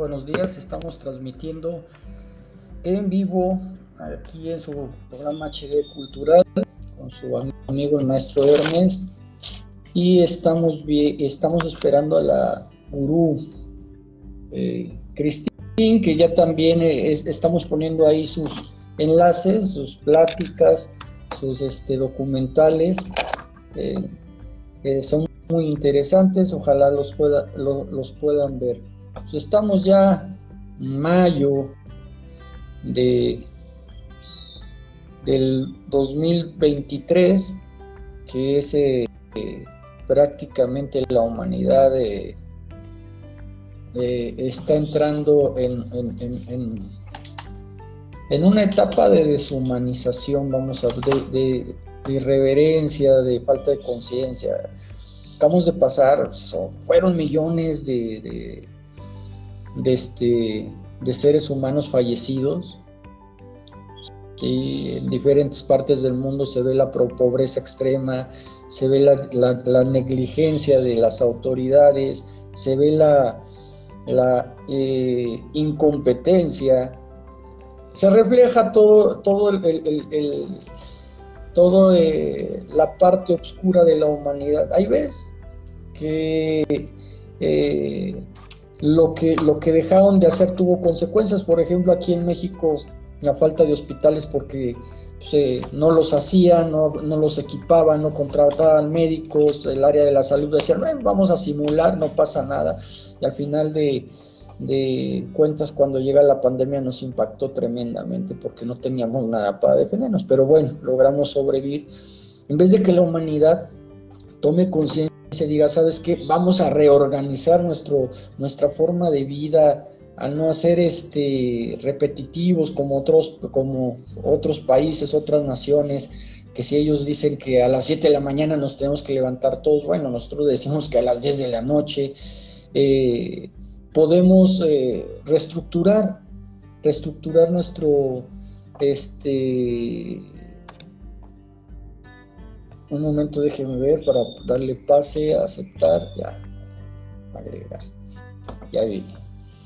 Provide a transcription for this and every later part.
buenos días. Estamos transmitiendo en vivo aquí en su programa HD Cultural con su amigo el maestro Hermes y estamos, estamos esperando a la gurú eh, Cristín que ya también estamos poniendo ahí sus enlaces, sus pláticas, sus este, documentales. Eh, son muy interesantes, ojalá los, pueda, los puedan ver. Pues estamos ya en mayo de, del 2023, que es eh, prácticamente la humanidad eh, eh, está entrando en, en, una etapa de deshumanización, vamos a de irreverencia, de falta de conciencia. Acabamos de pasar, fueron millones de, de, este, de seres humanos fallecidos. en diferentes partes del mundo se ve la pobreza extrema, se ve la, negligencia de las autoridades, se ve la, la eh, incompetencia, se refleja todo, todo el, todo eh, la parte oscura de la humanidad. Ahí ves que eh, lo que, lo que dejaron de hacer tuvo consecuencias. Por ejemplo, aquí en México, la falta de hospitales porque pues, eh, no los hacían, no, los equipaban, no contrataban médicos, el área de la salud decían, vamos a simular, no pasa nada. Y al final de, de cuentas, cuando llega la pandemia nos impactó tremendamente porque no teníamos nada para defendernos. Pero bueno, logramos sobrevivir. En vez de que la humanidad tome conciencia se diga, ¿sabes qué? Vamos a reorganizar nuestro, nuestra forma de vida, a no hacer este, repetitivos como otros, como otros países, otras naciones, que si ellos dicen que a las 7 de la mañana nos tenemos que levantar todos, bueno, nosotros decimos que a las 10 de la noche, eh, podemos eh, reestructurar, reestructurar nuestro, este, un momento déjeme ver para darle pase, aceptar, ya, agregar. Ya vi,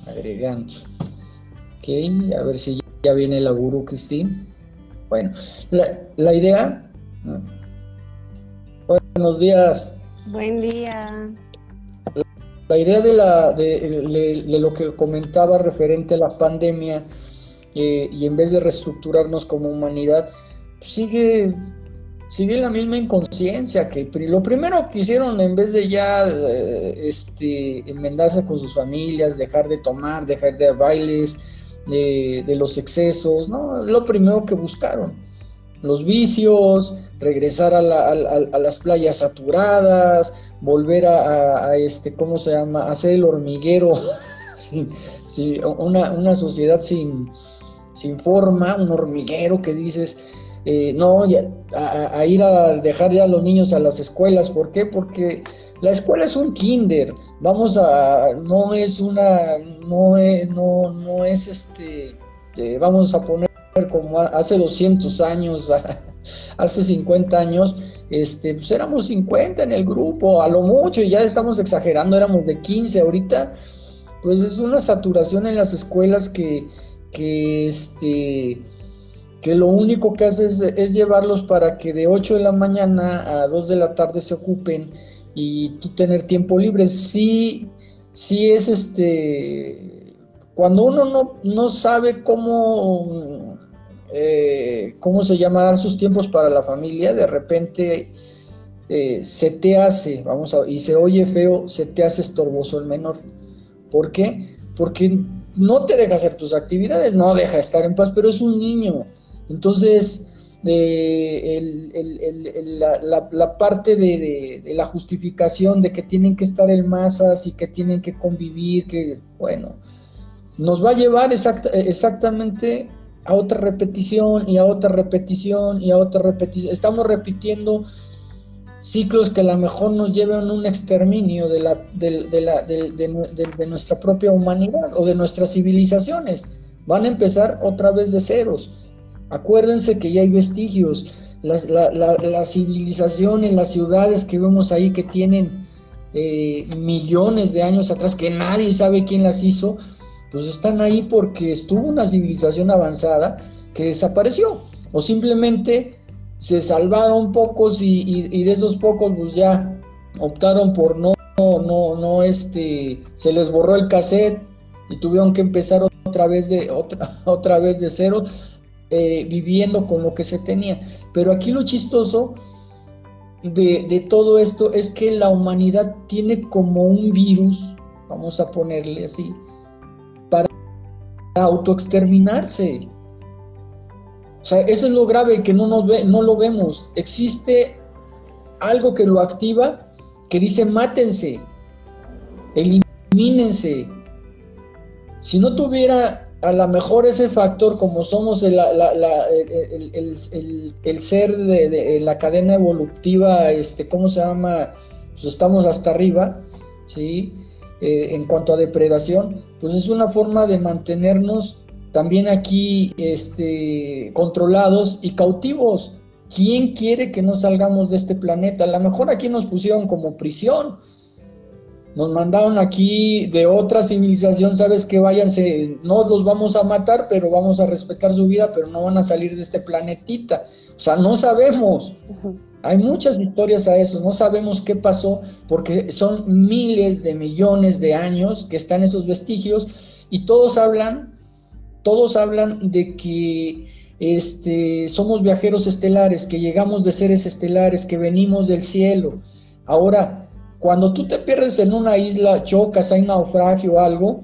agregando. Ok, a ver si ya viene la guru Cristín. Bueno, la, idea. Buenos días. Buen día. La, idea de, la, de, lo que comentaba referente a la pandemia eh, y en vez de reestructurarnos como humanidad, sigue sigue la misma inconsciencia que lo primero que hicieron en vez de ya eh, este, enmendarse con sus familias, dejar de tomar, dejar de bailes, de, los excesos, ¿no? Lo primero que buscaron, los vicios, regresar a, las playas saturadas, volver a, este, ¿cómo se llama? Hacer el hormiguero, una, una sociedad sin, sin forma, un hormiguero que dices, eh, no, a, ir a dejar ya a los niños a las escuelas. ¿Por qué? Porque la escuela es un kinder. Vamos a, no es una, no es, no, no es este, eh, vamos a poner como hace 200 años, hace 50 años, este, pues éramos 50 en el grupo, a lo mucho, y ya estamos exagerando, éramos de 15 ahorita, pues es una saturación en las escuelas que, que este, que lo único que hace es, llevarlos para que de 8 de la mañana a 2 de la tarde se ocupen y tú tener tiempo libre. Sí, sí es este, cuando uno no, no sabe cómo, eh, cómo se llama dar sus tiempos para la familia, de repente eh, se te hace, vamos y se oye feo, se te hace estorboso el menor. ¿Por qué? Porque no te deja hacer tus actividades, no deja estar en paz, pero es un niño. Entonces, la, parte de, la justificación de que tienen que estar en masas y que tienen que convivir, que bueno, nos va a llevar exactamente a otra repetición y a otra repetición y a otra repetición. Estamos repitiendo ciclos que a lo mejor nos llevan a un exterminio de, la, de, nuestra propia humanidad o de nuestras civilizaciones. Van a empezar otra vez de ceros. Acuérdense que ya hay vestigios. Las, la, la, civilizaciones, las ciudades que vemos ahí que tienen eh, millones de años atrás, que nadie sabe quién las hizo, pues están ahí porque estuvo una civilización avanzada que desapareció o simplemente se salvaron pocos y, de esos pocos pues ya optaron por no, no, no, este, se les borró el cassette y tuvieron que empezar otra vez de, otra, otra vez de cero, eh, viviendo con lo que se tenía. Pero aquí lo chistoso de, de todo esto es que la humanidad tiene como un virus, vamos a ponerle así, para autoexterminarse. O sea, eso es lo grave que no, nos ve, no lo vemos. Existe algo que lo activa que dice mátense, elimínense. Si no tuviera a lo mejor ese factor como somos el, ser de, la cadena evolutiva, este, ¿cómo se llama? Pues estamos hasta arriba, ¿sí? Eh, en cuanto a depredación, pues es una forma de mantenernos también aquí este, controlados y cautivos. ¿Quién quiere que no salgamos de este planeta? A lo mejor aquí nos pusieron como prisión. Nos mandaron aquí de otra civilización, sabes que váyanse, no los vamos a matar, pero vamos a respetar su vida, pero no van a salir de este planetita. O sea, no sabemos. Hay muchas historias a eso, no sabemos qué pasó, porque son miles de millones de años que están esos vestigios y todos hablan todos hablan de que este, somos viajeros estelares, que llegamos de seres estelares, que venimos del cielo. Ahora, cuando tú te pierdes en una isla, chocas, hay naufragio o algo,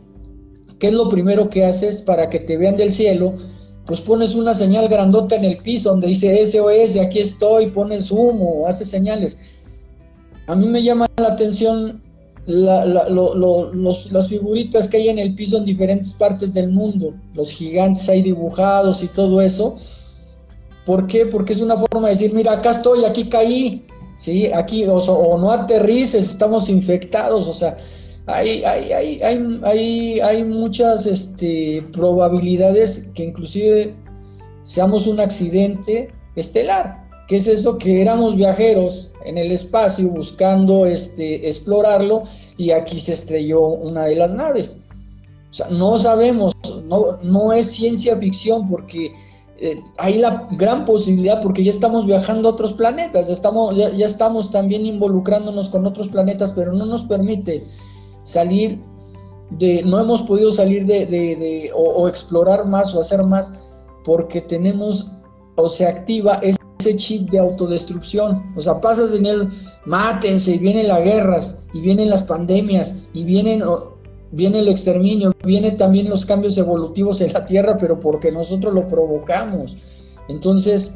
¿qué es lo primero que haces para que te vean del cielo? Pues pones una señal grandota en el piso donde dice SOS, aquí estoy, pones humo, haces señales. A mí me llama la atención las figuritas que hay en el piso en diferentes partes del mundo, los gigantes ahí dibujados y todo eso. ¿Por qué? Porque es una forma de decir, mira, acá estoy, aquí caí, ¿sí? Aquí, o, no aterrices, estamos infectados, o sea, hay, hay, hay, hay, hay muchas este, probabilidades que inclusive seamos un accidente estelar. ¿Qué es eso? Que éramos viajeros en el espacio buscando este, explorarlo y aquí se estrelló una de las naves. O sea, no sabemos, no, no es ciencia ficción porque eh, hay la gran posibilidad porque ya estamos viajando a otros planetas, ya estamos, ya, estamos también involucrándonos con otros planetas, pero no nos permite salir de, no hemos podido salir de, de, o, o, explorar más o hacer más porque tenemos o se activa ese chip de autodestrucción. O sea, pasas en el mátense y vienen las guerras y vienen las pandemias y vienen viene el exterminio, viene también los cambios evolutivos en la Tierra, pero porque nosotros lo provocamos. Entonces,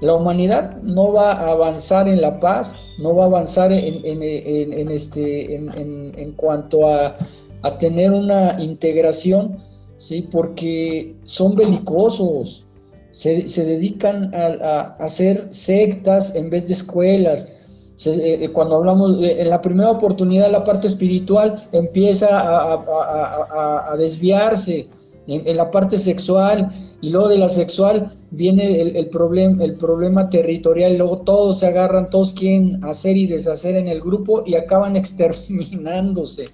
la humanidad no va a avanzar en la paz, no va a avanzar en, en, este, en, cuanto a, a, tener una integración, ¿sí? porque son belicosos, se, dedican a, hacer sectas en vez de escuelas. Eh, eh, cuando hablamos, en la primera oportunidad la parte espiritual empieza a, desviarse en, la parte sexual y luego de la sexual viene el, el, el problema territorial luego todos se agarran, todos quieren hacer y deshacer en el grupo y acaban exterminándose.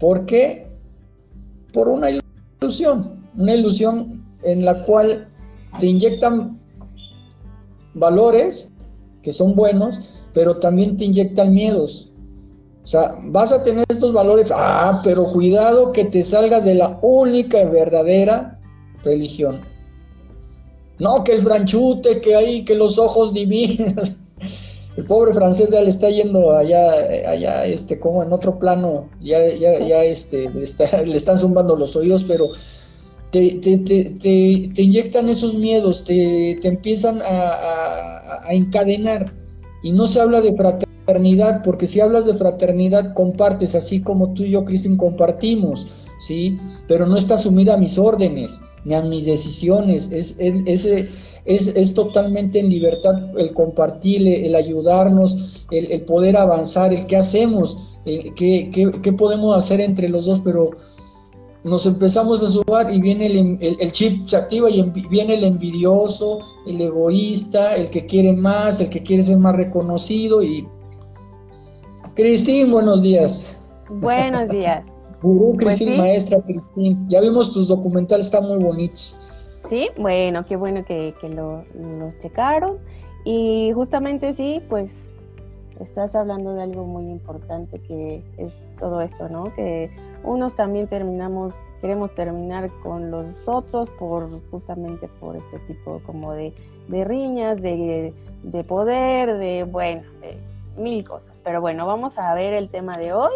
¿Por qué? Por una ilusión, una ilusión en la cual te inyectan valores que son buenos, pero también te inyectan miedos. O sea, vas a tener estos valores, ah, pero cuidado que te salgas de la única y verdadera religión. No, que el franchute, que hay, que los ojos divinos. El pobre francés ya le está yendo allá, allá, este, como en otro plano, ya, ya, ya, este, le están zumbando los oídos, pero te, inyectan esos miedos, te, empiezan a, encadenar. Y no se habla de fraternidad, porque si hablas de fraternidad, compartes, así como tú y yo, Cristian, compartimos, ¿sí? Pero no está sumida a mis órdenes, ni a mis decisiones. Es, es, totalmente en libertad el compartir, el, ayudarnos, el, poder avanzar, el qué hacemos, qué, qué podemos hacer entre los dos, pero nos empezamos a sudar y viene el, chip se activa y viene el envidioso, el egoísta, el que quiere más, el que quiere ser más reconocido y... Cristín, buenos días. Buenos días. Gurú, pues Cristín, maestra Cristín. Ya vimos tus documentales, están muy bonitos. Sí, bueno, qué bueno que, que lo, los checaron. Y justamente sí, pues estás hablando de algo muy importante que es todo esto, ¿no? Que unos también terminamos, queremos terminar con los otros por justamente por este tipo como de, de riñas, de, de, poder, de, bueno, de mil cosas. Pero bueno, vamos a ver el tema de hoy,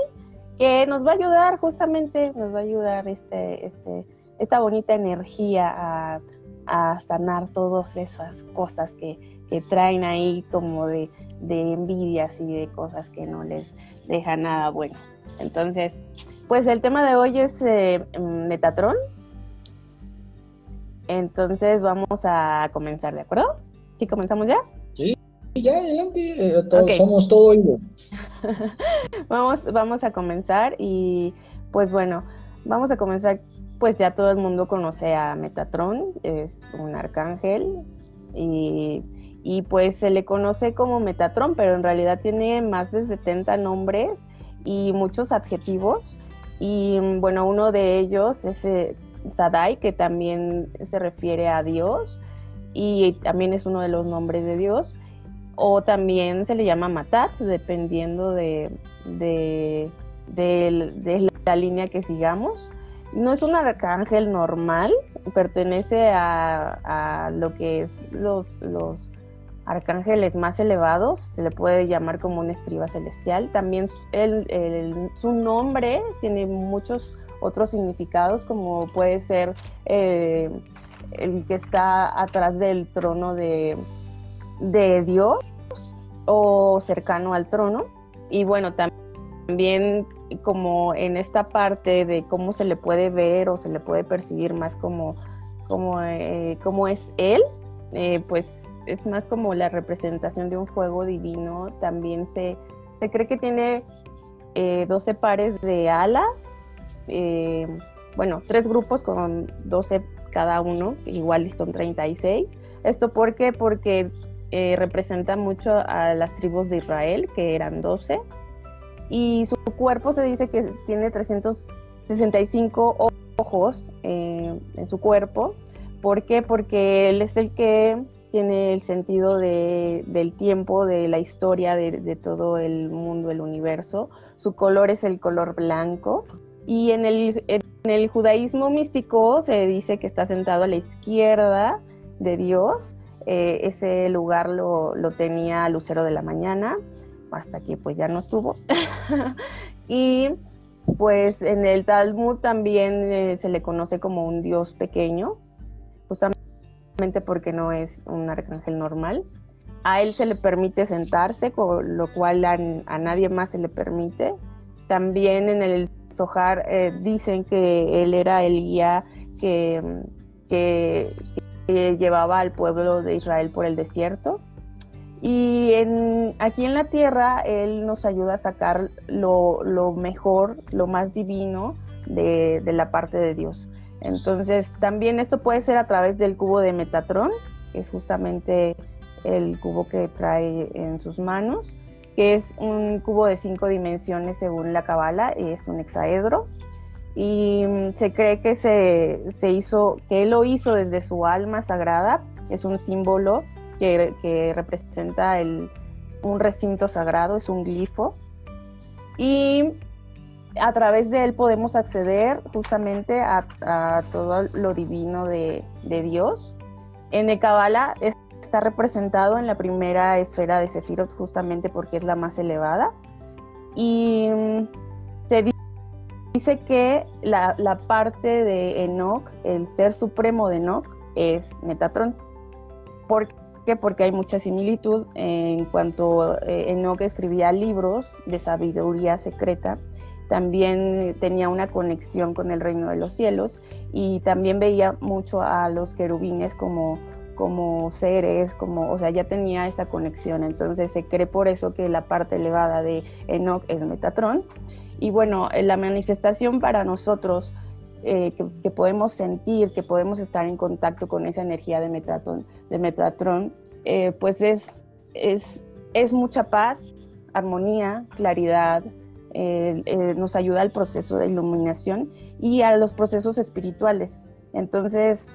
que nos va a ayudar justamente, nos va a ayudar este, este, esta bonita energía a, a sanar todas esas cosas que, que traen ahí como de, de envidias y de cosas que no les deja nada bueno. Entonces, pues el tema de hoy es eh, Metatron. Entonces vamos a comenzar, ¿de acuerdo? ¿Sí comenzamos ya? Sí, ya adelante, eh, somos todo oídos. vamos, vamos a comenzar y pues bueno, vamos a comenzar, pues ya todo el mundo conoce a Metatron, es un arcángel y y pues se le conoce como Metatron, pero en realidad tiene más de 70 nombres y muchos adjetivos. Y bueno, uno de ellos es eh, Sadai, que también se refiere a Dios y también es uno de los nombres de Dios. O también se le llama Matat, dependiendo de, de, la línea que sigamos. No es un arcángel normal, pertenece a, a lo que es los, los arcángeles más elevados, se le puede llamar como un escriba celestial. También su nombre tiene muchos otros significados, como puede ser eh, el que está atrás del trono de, de, Dios o cercano al trono. Y bueno, también como en esta parte de cómo se le puede ver o se le puede percibir más como, como, eh, es él, eh, pues es más como la representación de un fuego divino. También se, se cree que tiene 12 eh, pares de alas, eh, bueno, tres grupos con 12 cada uno, igual son 36. ¿Esto por qué? Porque eh, representa mucho a las tribus de Israel, que eran 12, y su cuerpo se dice que tiene 365 ojos en su cuerpo. ¿Por qué? Porque él es el que tiene el sentido de, del tiempo, de la historia de, todo el mundo, el universo. Su color es el color blanco. Y en el, en el judaísmo místico se dice que está sentado a la izquierda de Dios. Eh, ese lugar lo, lo, tenía Lucero de la Mañana, hasta que pues ya no estuvo. y pues en el Talmud también eh, se le conoce como un Dios pequeño, porque no es un arcángel normal. A él se le permite sentarse, con lo cual a, nadie más se le permite. También en el Zohar eh, dicen que él era el guía que, llevaba al pueblo de Israel por el desierto. Y aquí en la tierra Él nos ayuda a sacar lo, mejor, lo más divino de, la parte de Dios. Entonces, también esto puede ser a través del cubo de Metatron, que es justamente el cubo que trae en sus manos, que es un cubo de cinco dimensiones según la Cabala, es un hexaedro. Y mm, se cree que se, hizo, que él lo hizo desde su alma sagrada, es un símbolo que, representa un recinto sagrado, es un glifo. Y a través de él podemos acceder justamente a, todo lo divino de, Dios. En el Kabbalah está representado en la primera esfera de Sefirot justamente porque es la más elevada. Y mm, se dice que la, parte de Enoch, el ser supremo de Enoch, es Metatron. ¿Por qué? Porque hay mucha similitud en cuanto eh, Enoch escribía libros de sabiduría secreta también tenía una conexión con el reino de los cielos y también veía mucho a los querubines como, como seres, como, o sea, ya tenía esa conexión. Entonces se cree por eso que la parte elevada de Enoch es Metatron. Y bueno, la manifestación para nosotros eh, que, podemos sentir, que podemos estar en contacto con esa energía de Metatron, de Metatron eh, pues es, es, es mucha paz, armonía, claridad, nos ayuda al proceso de iluminación y a los procesos espirituales. Entonces,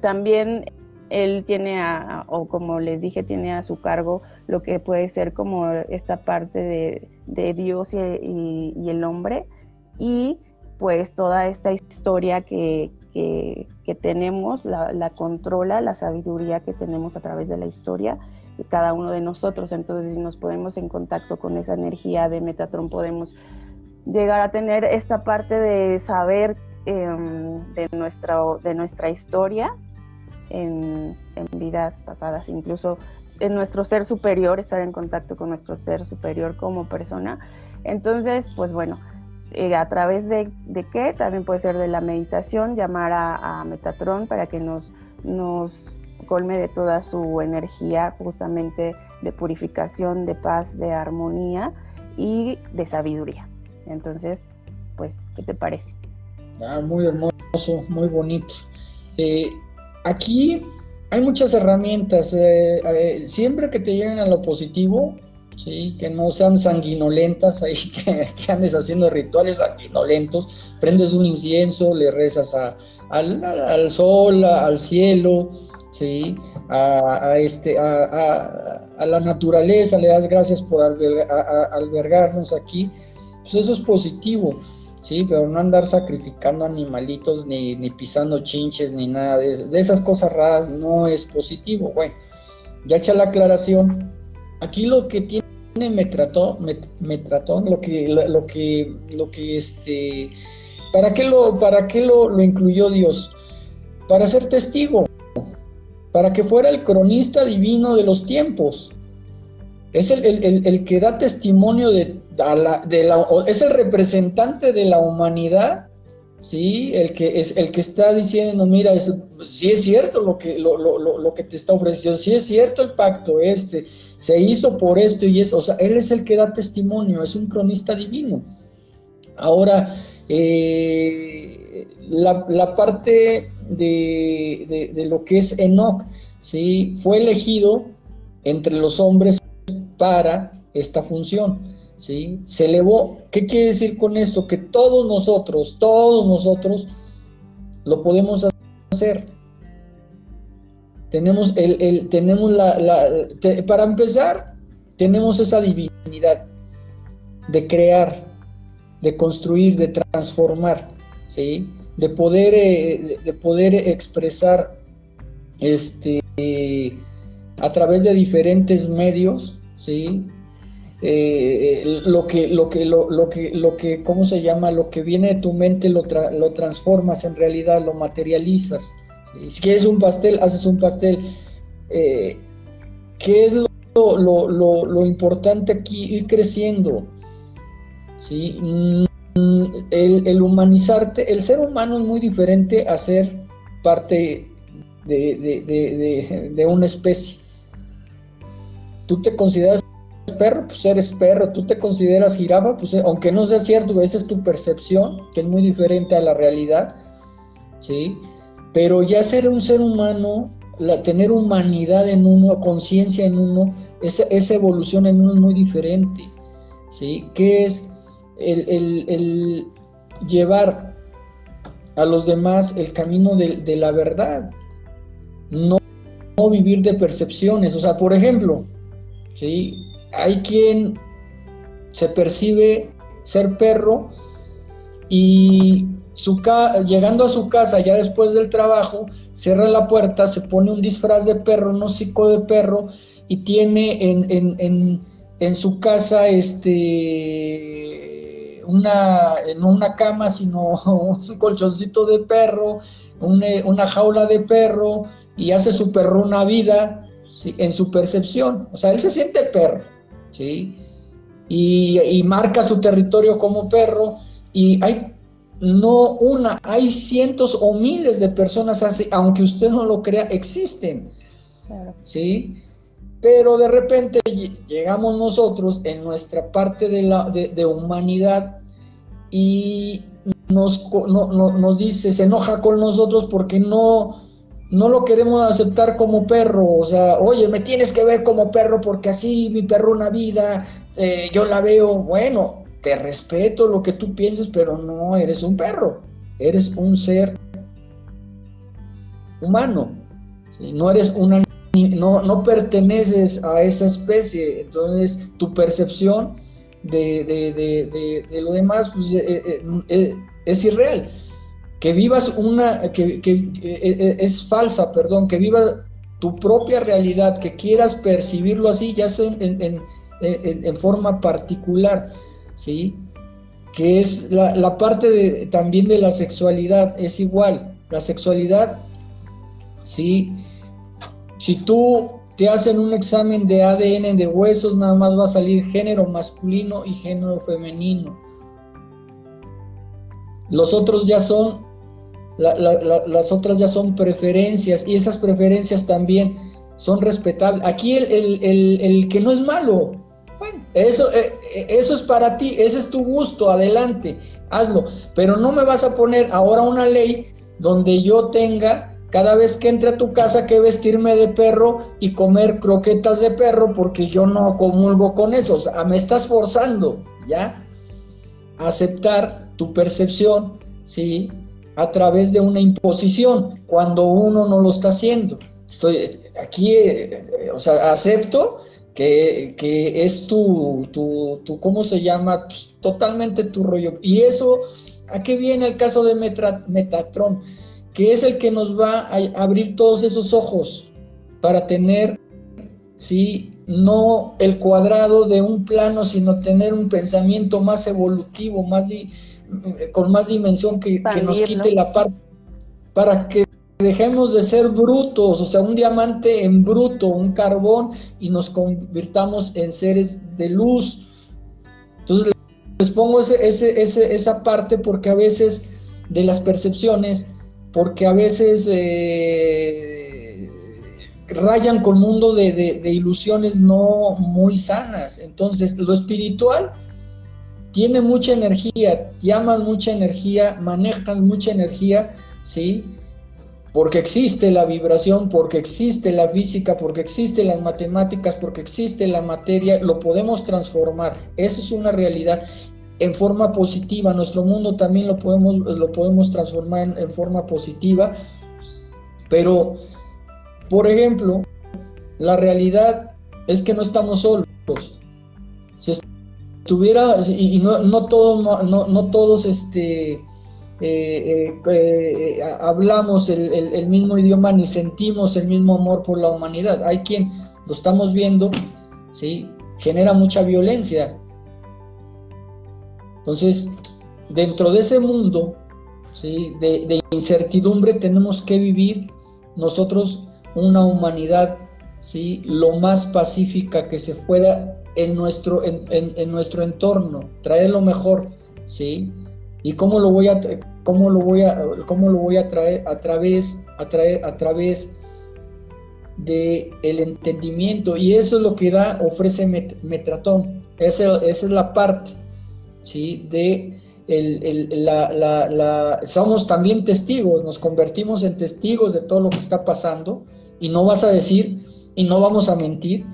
también él tiene, a, o como les dije, tiene a su cargo lo que puede ser como esta parte de, Dios y, el hombre y pues toda esta historia que, tenemos, la, controla la sabiduría que tenemos a través de la historia de cada uno de nosotros. Entonces, si nos ponemos en contacto con esa energía de Metatron, podemos llegar a tener esta parte de saber em, de, nuestra, de nuestra historia en, vidas pasadas, incluso en nuestro ser superior, estar en contacto con nuestro ser superior como persona. Entonces, pues bueno, eh, a través de, de, qué, también puede ser de la meditación, llamar a, a, Metatron para que nos, nos colme de toda su energía justamente de purificación, de paz, de armonía y de sabiduría. Entonces, pues, ¿qué te parece? Ah, muy hermoso, muy bonito. Eh, aquí hay muchas herramientas. Eh, eh, siempre que te lleguen a lo positivo, ¿sí? que no sean sanguinolentas, ahí que, andes haciendo rituales sanguinolentos, prendes un incienso, le rezas al, sol, al cielo, ¿sí? a, este, a, la naturaleza, le das gracias por albergarnos aquí, pues eso es positivo. Sí, pero no andar sacrificando animalitos ni, pisando chinches ni nada de, esas cosas raras no es positivo. Bueno, ya hecha la aclaración, aquí lo que tiene me trató, me, trató, lo que, lo, que, lo que este, ¿para qué lo, para qué lo, lo incluyó Dios? Para ser testigo, para que fuera el cronista divino de los tiempos. Es el, que da testimonio de, la, es el representante de la humanidad, ¿sí? El que, es, el que está diciendo, mira, si es cierto lo que, lo, que te está ofreciendo, si es cierto el pacto este, se hizo por esto y esto, o sea, él es el que da testimonio, es un cronista divino. Ahora, eh, la, parte de, de, lo que es Enoch, ¿sí? Fue elegido entre los hombres para esta función. ¿sí? Se elevó. ¿Qué quiere decir con esto? Que todos nosotros, todos nosotros lo podemos hacer. Tenemos, el, tenemos la, para empezar, tenemos esa divinidad de crear, de construir, de transformar, ¿sí? De, poder, eh, de poder expresar este, a través de diferentes medios ¿sí? Eh, lo que, lo que, lo, lo, que, lo que, ¿cómo se llama? Lo que viene de tu mente lo, lo transformas en realidad, lo materializas. Si quieres un pastel, haces un pastel. Eh, ¿Qué es lo, lo, importante aquí? Ir creciendo. ¿sí? El, humanizarte, el ser humano es muy diferente a ser parte de, una especie tú te consideras perro, pues eres perro, tú te consideras jirafa, pues eh, aunque no sea cierto, esa es tu percepción, que es muy diferente a la realidad, ¿sí? Pero ya ser un ser humano, la, tener humanidad en uno, conciencia en uno, esa, esa, evolución en uno es muy diferente, ¿sí? Que es el, llevar a los demás el camino de, de la verdad, no, no vivir de percepciones, o sea, por ejemplo, ¿sí? Hay quien se percibe ser perro y su llegando a su casa ya después del trabajo, cierra la puerta, se pone un disfraz de perro, un hocico de perro y tiene en, en, su casa este una, en una cama, sino un colchoncito de perro, una jaula de perro y hace su perro una vida en su percepción. O sea, él se siente perro, ¿sí? Y, marca su territorio como perro y hay no una, hay cientos o miles de personas así, aunque usted no lo crea, existen, ¿sí? Pero de repente llegamos nosotros en nuestra parte de, la, de, humanidad y nos, nos dice, se enoja con nosotros porque no, no lo queremos aceptar como perro, o sea, oye, me tienes que ver como perro porque así mi perro una vida, eh, yo la veo, bueno, te respeto lo que tú pienses, pero no eres un perro, eres un ser humano, no eres una no, no perteneces a esa especie, entonces tu percepción de, lo demás pues, eh, eh, eh, es irreal. Que vivas una, que, es falsa, perdón, que vivas tu propia realidad, que quieras percibirlo así, ya sea en, en, forma particular, ¿sí? Que es la, la parte de, también de la sexualidad, es igual. La sexualidad, ¿sí? Si tú te hacen un examen de ADN de huesos, nada más va a salir género masculino y género femenino. Los otros ya son, las otras ya son preferencias y esas preferencias también son respetables. Aquí el, que no es malo, bueno, eso, eh, eh, eso es para ti, ese es tu gusto, adelante, hazlo. Pero no me vas a poner ahora una ley donde yo tenga cada vez que entre a tu casa que vestirme de perro y comer croquetas de perro porque yo no comulgo con eso. O sea, me estás forzando, ¿ya? A aceptar tu percepción, ¿sí? A través de una imposición, cuando uno no lo está haciendo. Estoy aquí, eh, eh, o sea, acepto que, es tu, tu, tu, ¿cómo se llama? Pues, totalmente tu rollo. Y eso, ¿a qué viene el caso de Metatron? Que es el que nos va a abrir todos esos ojos para tener, ¿sí? no el cuadrado de un plano, sino tener un pensamiento más evolutivo, más con más dimensión que, que nos quite la parte, para que dejemos de ser brutos, o sea, un diamante en bruto, un carbón, y nos convirtamos en seres de luz. Entonces, les pongo ese, ese, esa parte porque a veces de las percepciones porque a veces eh, rayan con mundo de, ilusiones no muy sanas. Entonces, lo espiritual tiene mucha energía, llaman mucha energía, manejan mucha energía, ¿sí? Porque existe la vibración, porque existe la física, porque existe las matemáticas, porque existe la materia, lo podemos transformar. Eso es una realidad en forma positiva. Nuestro mundo también lo podemos, lo podemos transformar en, forma positiva. Pero, por ejemplo, la realidad es que no estamos solos. Si estuviera, y, no, no, todos, no, todos este, eh, eh, eh, hablamos el, el, mismo idioma ni sentimos el mismo amor por la humanidad. Hay quien lo estamos viendo, ¿sí? genera mucha violencia entonces, dentro de ese mundo de, incertidumbre tenemos que vivir nosotros una humanidad ¿sí? lo más pacífica que se pueda en nuestro, en, nuestro entorno, traer lo mejor, ¿sí? ¿Y cómo lo voy a, cómo lo voy a, cómo lo voy a traer? A través, a, a través de el entendimiento. Y eso es lo que da, ofrece Metratón. esa es la parte. ¿Sí? de la, somos también testigos, nos convertimos en testigos de todo lo que está pasando y no vas a decir y no vamos a mentir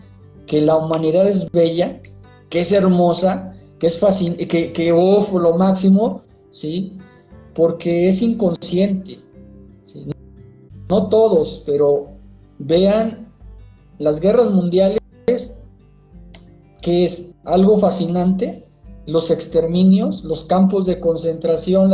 que la humanidad es bella, que es hermosa, que es fácil, que, que oh, lo máximo, ¿sí? porque es inconsciente. No todos, pero vean las guerras mundiales, que es algo fascinante, los exterminios, los campos de concentración,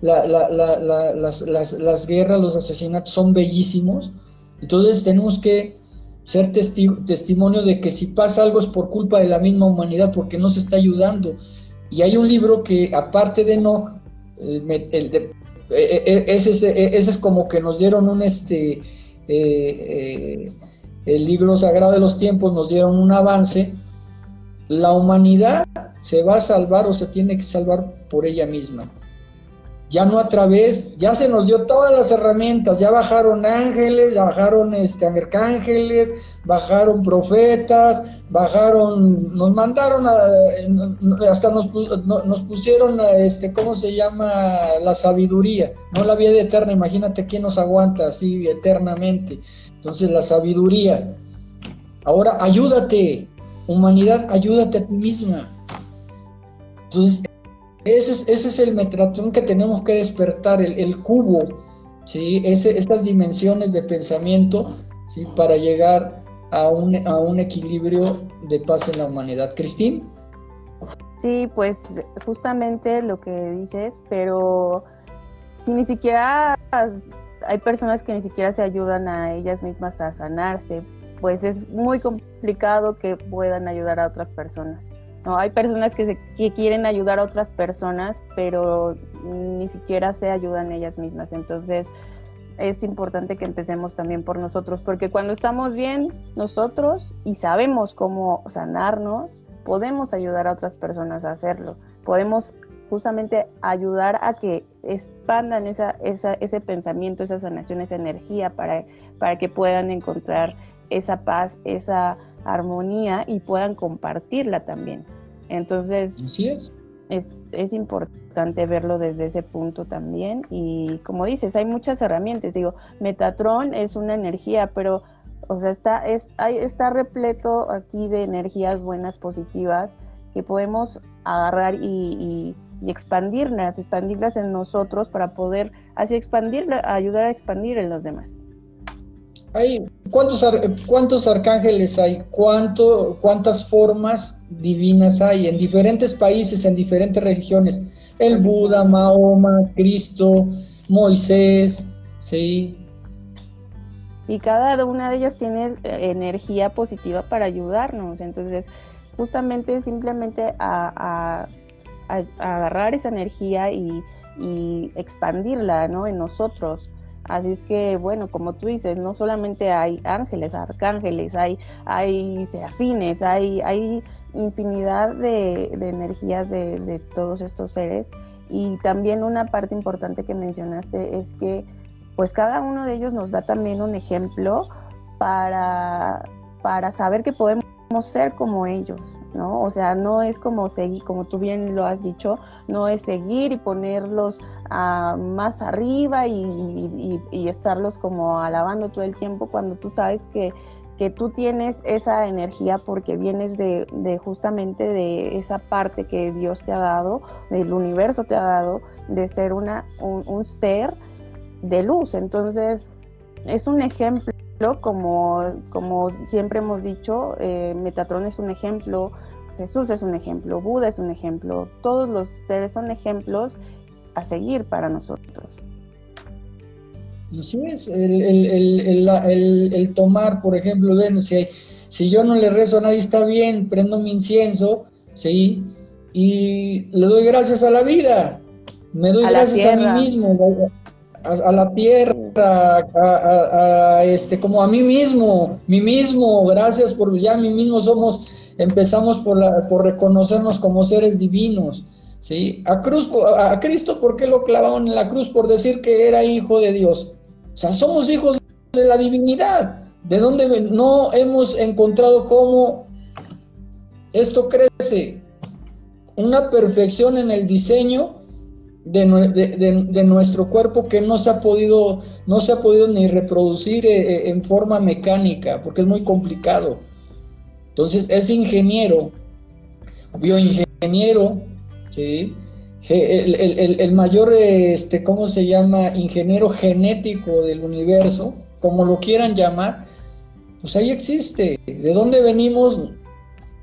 las, guerras, los asesinatos son bellísimos. Entonces tenemos que ser testimonio de que si pasa algo es por culpa de la misma humanidad, porque no se está ayudando. Y hay un libro que, aparte de no, eh, eh, eh, ese, es como que nos dieron un, este, el libro sagrado de los tiempos, nos dieron un avance. La humanidad se va a salvar o se tiene que salvar por ella misma. Ya no a través, ya se nos dio todas las herramientas, ya bajaron ángeles, ya bajaron este, arcángeles, bajaron profetas, bajaron, nos mandaron, hasta nos, nos pusieron, este, ¿cómo se llama? La sabiduría, no la vida eterna, imagínate quién nos aguanta así eternamente. Entonces la sabiduría. Ahora ayúdate, humanidad, ayúdate a ti misma Entonces, ese es, ese es el Metatron que tenemos que despertar, el, cubo, ¿sí? Ese, estas dimensiones de pensamiento, ¿sí? Para llegar a un, a un equilibrio de paz en la humanidad. Cristín. Sí, pues justamente lo que dices, pero si ni siquiera hay personas que ni siquiera se ayudan a ellas mismas a sanarse, pues es muy complicado que puedan ayudar a otras personas. No, hay personas que, quieren ayudar a otras personas, pero ni siquiera se ayudan ellas mismas. Entonces, es importante que empecemos también por nosotros, porque cuando estamos bien nosotros y sabemos cómo sanarnos, podemos ayudar a otras personas a hacerlo. Podemos justamente ayudar a que expandan ese pensamiento, esa sanación, esa energía para, para que puedan encontrar esa paz, esa armonía y puedan compartirla también. Entonces, es. Es, es, importante verlo desde ese punto también. Y como dices, hay muchas herramientas. Digo, Metatron es una energía, pero, o sea, está, es, hay, está repleto aquí de energías buenas, positivas, que podemos agarrar y, y expandirlas, expandirlas en nosotros para poder así expandir, ayudar a expandir en los demás. Hay, ¿cuántos, ¿Cuántos arcángeles hay? ¿Cuánto, ¿Cuántas formas divinas hay en diferentes países, en diferentes regiones? El Buda, Mahoma, Cristo, Moisés, ¿sí? Y cada una de ellas tiene eh, energía positiva para ayudarnos. Entonces, justamente simplemente a agarrar esa energía y, expandirla ¿no? en nosotros. Así es que, bueno, como tú dices, no solamente hay ángeles, arcángeles, hay, hay serafines, hay, hay infinidad de, energías de, de, todos estos seres. Y también una parte importante que mencionaste es que pues cada uno de ellos nos da también un ejemplo para, para saber que podemos ser como ellos, ¿no? O sea, no es como seguir, como tú bien lo has dicho, no es seguir y ponerlos ah, más arriba y, estarlos como alabando todo el tiempo cuando tú sabes que, que tú tienes esa energía porque vienes de, justamente de esa parte que Dios te ha dado, del universo te ha dado, de ser una, un ser de luz. Entonces, es un ejemplo como, como siempre hemos dicho, eh, Metatron es un ejemplo, Jesús es un ejemplo, Buda es un ejemplo, todos los seres son ejemplos a seguir para nosotros. Así es, el, tomar, por ejemplo, si, si, yo no le rezo a nadie está bien, prendo mi incienso, ¿sí? Y le doy gracias a la vida, me doy gracias a mí mismo, a, la tierra, a, este, como a mí mismo, mí mismo, gracias por ya mí mismo somos, empezamos por, la, por reconocernos como seres divinos, ¿sí? A, cruz, a, Cristo, ¿por qué lo clavaron en la cruz? Por decir que era hijo de Dios. O sea, somos hijos de la divinidad. ¿De dónde no hemos encontrado cómo esto crece? Una perfección en el diseño de, nuestro cuerpo que no se ha podido, no se ha podido ni reproducir eh, eh, en forma mecánica, porque es muy complicado. Entonces, es ingeniero, bioingeniero, ¿sí? el, mayor, este, ¿cómo se llama? Ingeniero genético del universo, como lo quieran llamar, pues ahí existe. ¿De dónde venimos?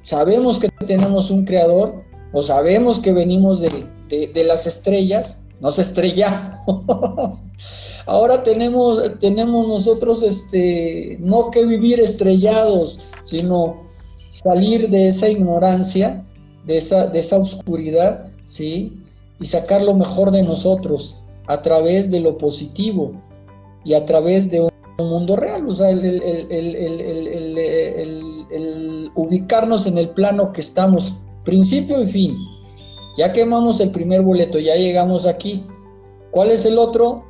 Sabemos que tenemos un creador, o sabemos que venimos de, de, las estrellas, nos estrellamos. Ahora tenemos, tenemos nosotros este, no que vivir estrellados, sino salir de esa ignorancia, de esa, de esa oscuridad, ¿sí? Y sacar lo mejor de nosotros a través de lo positivo y a través de un mundo real, o sea, el, el ubicarnos en el plano que estamos, principio y fin. Ya quemamos el primer boleto, ya llegamos aquí. ¿Cuál es el otro?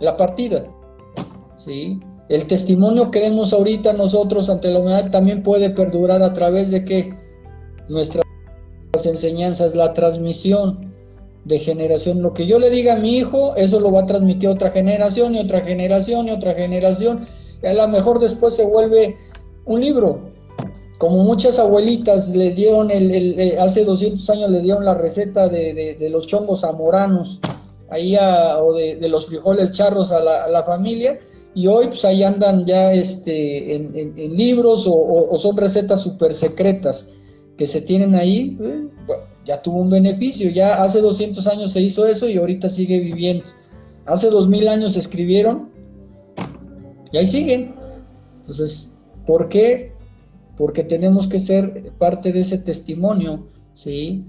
La partida. ¿Sí? El testimonio que demos ahorita nosotros ante la humanidad también puede perdurar a través de que nuestras enseñanzas, la transmisión de generación. Lo que yo le diga a mi hijo, eso lo va a transmitir otra generación y otra generación y otra generación. Y a lo mejor después se vuelve un libro, como muchas abuelitas le dieron, el, eh, hace 200 años le dieron la receta de, los chongos zamoranos, ahí o de, los frijoles charros a la, familia, y hoy pues ahí andan ya este, en, libros o, son recetas súper secretas que se tienen ahí, eh, ya tuvo un beneficio, ya hace 200 años se hizo eso y ahorita sigue viviendo. Hace 2000 años escribieron y ahí siguen. Entonces, ¿por qué? Porque tenemos que ser parte de ese testimonio, ¿sí?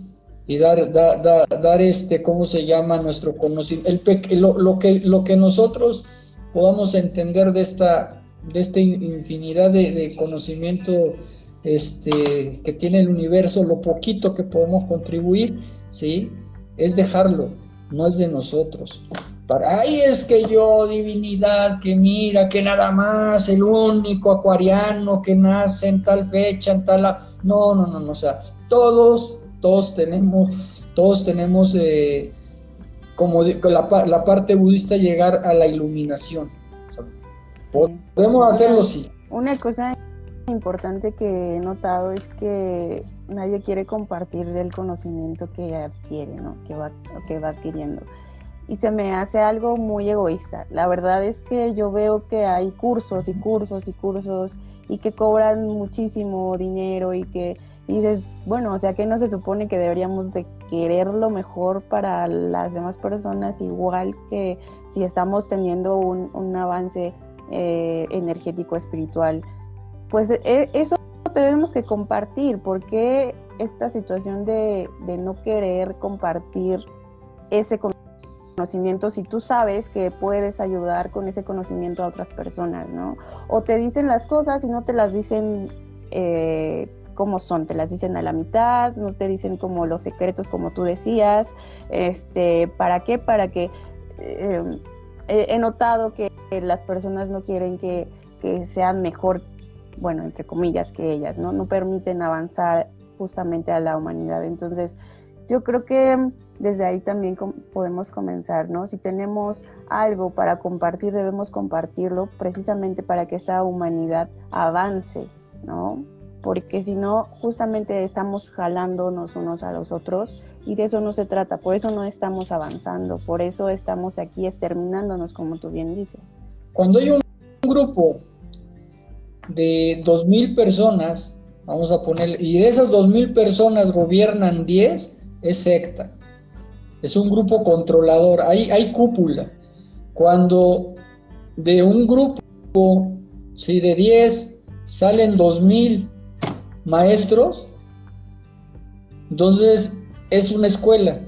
Y dar, dar este, ¿cómo se llama? Nuestro conocimiento, el, lo, que, lo que nosotros podamos entender de esta, de esta infinidad de, de conocimiento este, que tiene el universo, lo poquito que podemos contribuir, ¿sí? Es dejarlo, no es de nosotros. Para, ahí es que yo, divinidad, que mira, que nada más, el único acuariano que nace en tal fecha, en tal... No, no, no, no, o sea, todos, todos tenemos, todos tenemos, eh, como la, la, parte budista, llegar a la iluminación. podemos hacerlo, sí. Una cosa importante que he notado es que nadie quiere compartir el conocimiento que adquiere, ¿no? que, va, que va adquiriendo. Y se me hace algo muy egoísta. La verdad es que yo veo que hay cursos y cursos y cursos y que cobran muchísimo dinero y que dices, bueno, o sea que no se supone que deberíamos de querer lo mejor para las demás personas, igual que si estamos teniendo un, un avance eh, energético espiritual pues e, eso tenemos que compartir, porque esta situación de, no querer compartir ese conocimiento si tú sabes que puedes ayudar con ese conocimiento a otras personas, ¿no? O te dicen las cosas y no te las dicen eh, como son, te las dicen a la mitad, no te dicen como los secretos como tú decías, este, ¿para qué? Para que eh, he notado que las personas no quieren que, que sean mejor bueno, entre comillas, que ellas, ¿no? No permiten avanzar justamente a la humanidad. Entonces, yo creo que desde ahí también podemos comenzar, ¿no? Si tenemos algo para compartir, debemos compartirlo precisamente para que esta humanidad avance, ¿no? Porque si no, justamente estamos jalándonos unos a los otros y de eso no se trata, por eso no estamos avanzando, por eso estamos aquí exterminándonos, como tú bien dices. Cuando hay un grupo de 2.000 personas, vamos a poner, y de esas 2.000 personas gobiernan 10, es secta. Es un grupo controlador, hay, hay cúpula. Cuando de un grupo, si de 10 salen 2.000 maestros, entonces es una escuela.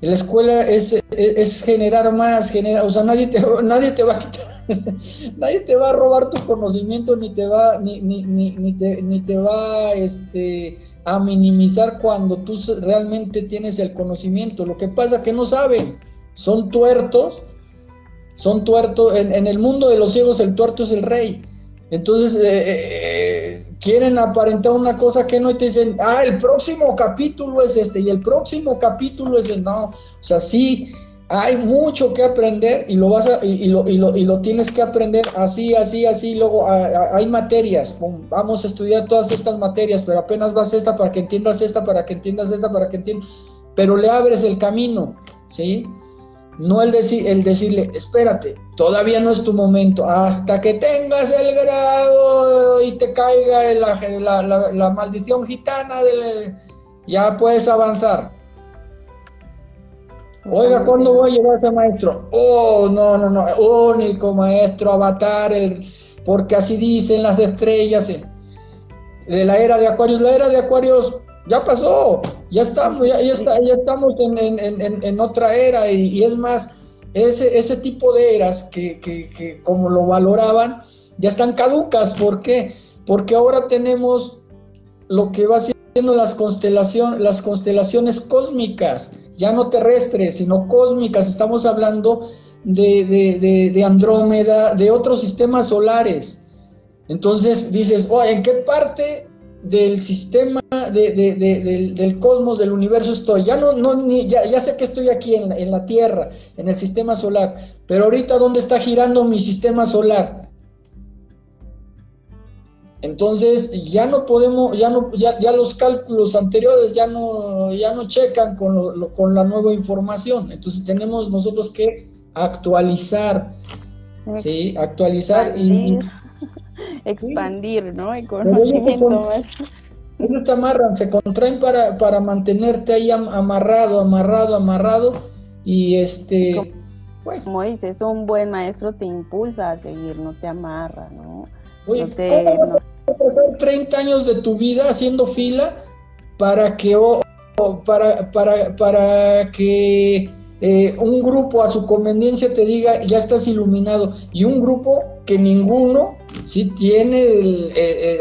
La escuela es, es, generar más, generar, o sea, nadie te, nadie te va a quitar Nadie te va a robar tu conocimiento ni te va, ni, ni, ni, te, ni te va este, a minimizar cuando tú realmente tienes el conocimiento. Lo que pasa es que no saben, son tuertos, son tuertos. En, el mundo de los ciegos el tuerto es el rey. Entonces eh, eh, quieren aparentar una cosa que no y te dicen, ah, el próximo capítulo es este y el próximo capítulo es el no. O sea, sí hay mucho que aprender y lo vas a, y, lo, y, lo, y lo tienes que aprender así, así, así. Luego hay materias, vamos a estudiar todas estas materias, pero apenas vas esta para que entiendas esta, para que entiendas esta, para que entiendas. Pero le abres el camino, ¿sí? No el, el decirle, espérate, todavía no es tu momento, hasta que tengas el grado y te caiga la, maldición gitana, ya puedes avanzar. Oiga, ¿cuándo voy a llevar a ese maestro? Oh, no, no, no, único maestro, avatar, el, porque así dicen las estrellas de la era de Acuarios. La era de Acuarios ya pasó, ya estamos, ya, está, ya estamos en, otra era y, es más, ese, ese tipo de eras que, que, que como lo valoraban, ya están caducas. ¿Por qué? Porque ahora tenemos lo que va siendo las, constelación, las constelaciones cósmicas ya no terrestres, sino cósmicas, estamos hablando de, Andrómeda, de otros sistemas solares. Entonces dices, oh, ¿en qué parte del sistema del, cosmos, del universo estoy? Ya, no, no, ya, ya sé que estoy aquí en, en la Tierra, en el sistema solar, pero ahorita ¿dónde está girando mi sistema solar? Entonces ya no podemos, ya no, ya, ya los cálculos anteriores ya no, ya no checan con, con la nueva información. Entonces tenemos nosotros que actualizar, sí, actualizar y expandir, ¿no? El conocimiento más. Ellos te amarran, se contraen para, para mantenerte ahí amarrado, amarrado, amarrado y este. Como dices, un buen maestro te impulsa a seguir, no te amarra, ¿no? Oye, ¿cómo vas a pasar 30 años de tu vida haciendo fila para que, para, para, para que eh, un grupo a su conveniencia te diga ya estás iluminado y un grupo que ninguno sí tiene eh, eh,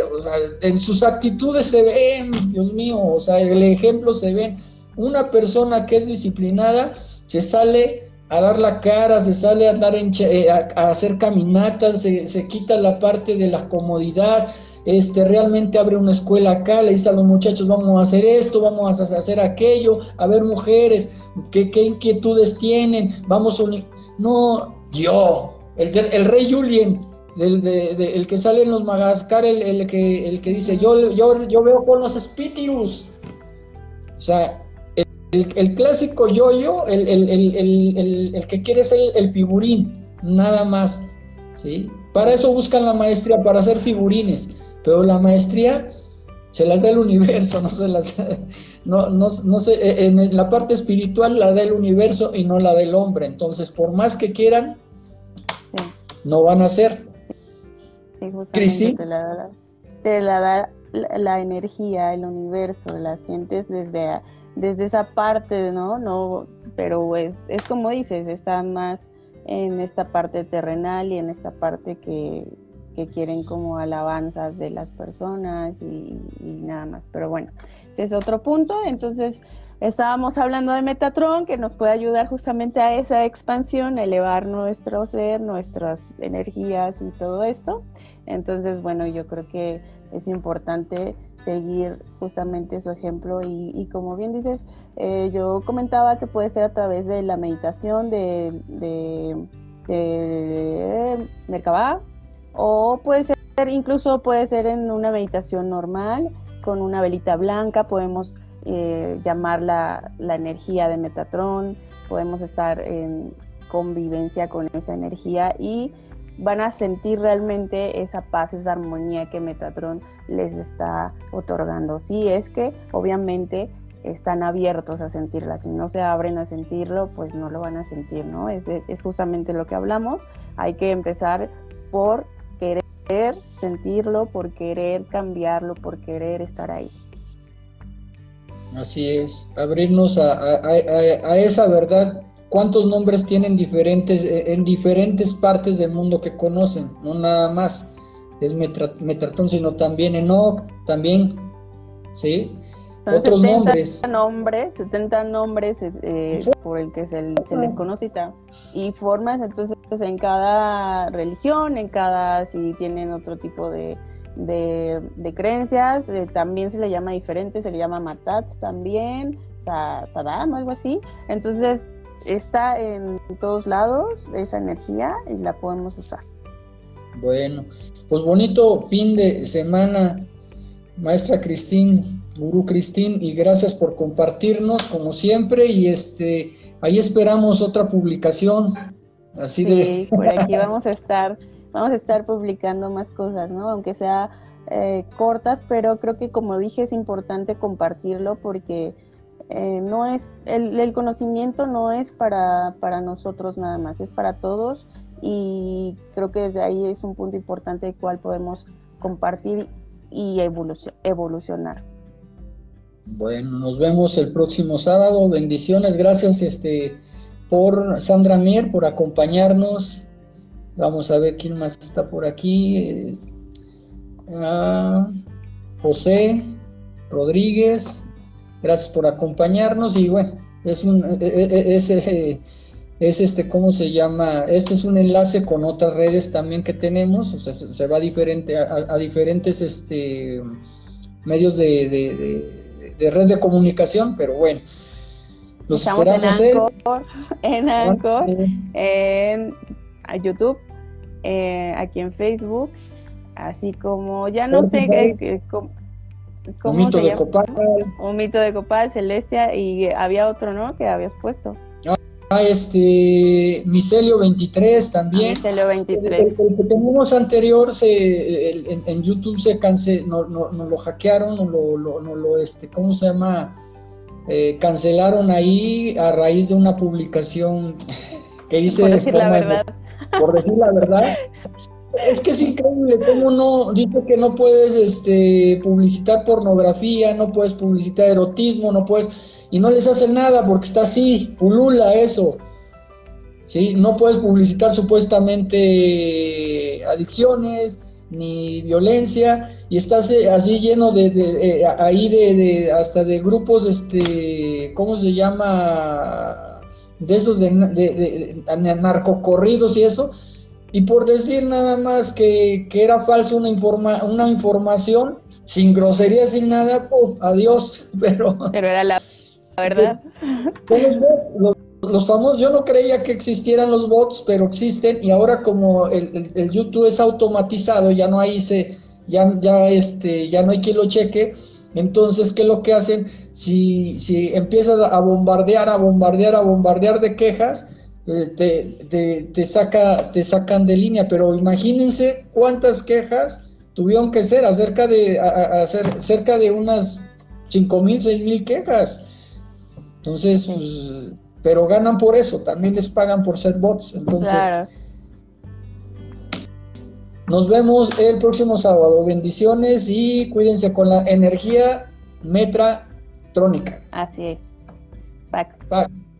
en sus actitudes se ven Dios mío o sea el ejemplo se ven una persona que es disciplinada se sale a dar la cara, se sale a andar eh, a, hacer caminatas, se, quita la parte de la comodidad, este, realmente abre una escuela acá, le dice a los muchachos, vamos a hacer esto, vamos a hacer aquello, a ver mujeres, qué, inquietudes tienen, vamos a unir. No, yo, el, el rey Julien, el, el, que sale en los Madagascar, el, el, que, el que dice, yo, yo, yo veo con los espíritus. O sea, el, clásico yo-yo, el, que quiere ser el figurín, nada más. ¿sí? Para eso buscan la maestría, para hacer figurines. Pero la maestría se las da el universo, no se las. No, no, no sé, en la parte espiritual la da el universo y no la del hombre. Entonces, por más que quieran, no van a ser. Sí, Te la da, te la, da la energía, el universo, la sientes desde desde esa parte, ¿no? No, pero es, es como dices, está más en esta parte terrenal y en esta parte que, quieren como alabanzas de las personas y, nada más. Pero bueno, ese es otro punto. Entonces, estábamos hablando de Metatron, que nos puede ayudar justamente a esa expansión, elevar nuestro ser, nuestras energías y todo esto. Entonces, bueno, yo creo que es importante seguir justamente su ejemplo y, como bien dices, eh, yo comentaba que puede ser a través de la meditación de, de, Merkabah o puede ser incluso puede ser en una meditación normal con una velita blanca podemos eh, llamar la, la, energía de Metatron podemos estar en convivencia con esa energía y van a sentir realmente esa paz, esa armonía que Metatron les está otorgando. Sí, es que obviamente están abiertos a sentirla, si no se abren a sentirlo, pues no lo van a sentir, ¿no? Es, es justamente lo que hablamos, hay que empezar por querer sentirlo, por querer cambiarlo, por querer estar ahí. Así es, abrirnos a, a esa verdad cuántos nombres tienen diferentes, eh, en diferentes partes del mundo que conocen, no nada más es Metratón, sino también Enoch, también, ¿sí? Otros nombres. nombres. 70 nombres eh, por el que se, les conoce y formas, entonces en cada religión, en cada, si tienen otro tipo de, de, creencias, eh, también se le llama diferente, se le llama Matat también, Sadam, algo así. Entonces, está en todos lados esa energía y la podemos usar. Bueno, pues bonito fin de semana, maestra Cristín, gurú Cristín, y gracias por compartirnos como siempre y este ahí esperamos otra publicación. Así sí, por aquí vamos a estar, vamos a estar publicando más cosas, ¿no? Aunque sea eh, cortas, pero creo que como dije es importante compartirlo porque eh, no es, el, conocimiento no es para, para nosotros nada más, es para todos y creo que desde ahí es un punto importante el cual podemos compartir y evolucionar. Bueno, nos vemos el próximo sábado. Bendiciones, gracias este por Sandra Mier por acompañarnos. Vamos a ver quién más está por aquí. Ah, José Rodríguez, Gracias por acompañarnos y bueno, es un e, e, e, es, es, este cómo se llama, este es un enlace con otras redes también que tenemos, o sea, se, va diferente a, diferentes este medios de, red de comunicación, pero bueno. Los Estamos en Anchor, en, Anchor, en YouTube, eh, aquí en Facebook así como, ya no sé qué, cómo, un mito de Copal. Un mito de Copal, Celestia, y había otro, ¿no? Que habías puesto. Ah, este, Micelio 23 también. Micelio 23. El, que teníamos anterior se, en, YouTube se canceló, no, no, lo hackearon, no lo, no lo, este, ¿cómo se llama? Eh, cancelaron ahí a raíz de una publicación que hice. Por decir la verdad. por decir la verdad. Es que es increíble cómo no dice que no puedes este, publicitar pornografía, no puedes publicitar erotismo, no puedes y no les hacen nada porque está así, pulula eso. ¿Sí? No puedes publicitar supuestamente adicciones ni violencia y estás eh, así lleno de, eh, ahí de, hasta de grupos este cómo se llama de esos de, de, narcocorridos y eso y por decir nada más que, era falso una, informa, una información, sin grosería, sin nada, adiós. Pero, pero era la verdad. Los, famosos, yo no creía que existieran los bots, pero existen y ahora como el, YouTube es automatizado, ya no hay se, ya, ya este, ya no hay quien lo cheque. Entonces, ¿qué es lo que hacen? Si, si empiezas a bombardear, a bombardear, a bombardear de quejas, eh, te, saca, te sacan de línea, pero imagínense cuántas quejas tuvieron que ser acerca de hacer cerca de unas cinco mil, seis mil quejas. Entonces, pues, pero ganan por eso, también les pagan por ser bots. Entonces, nos vemos el próximo sábado. Bendiciones y cuídense con la energía metratrónica. Así es. Bye.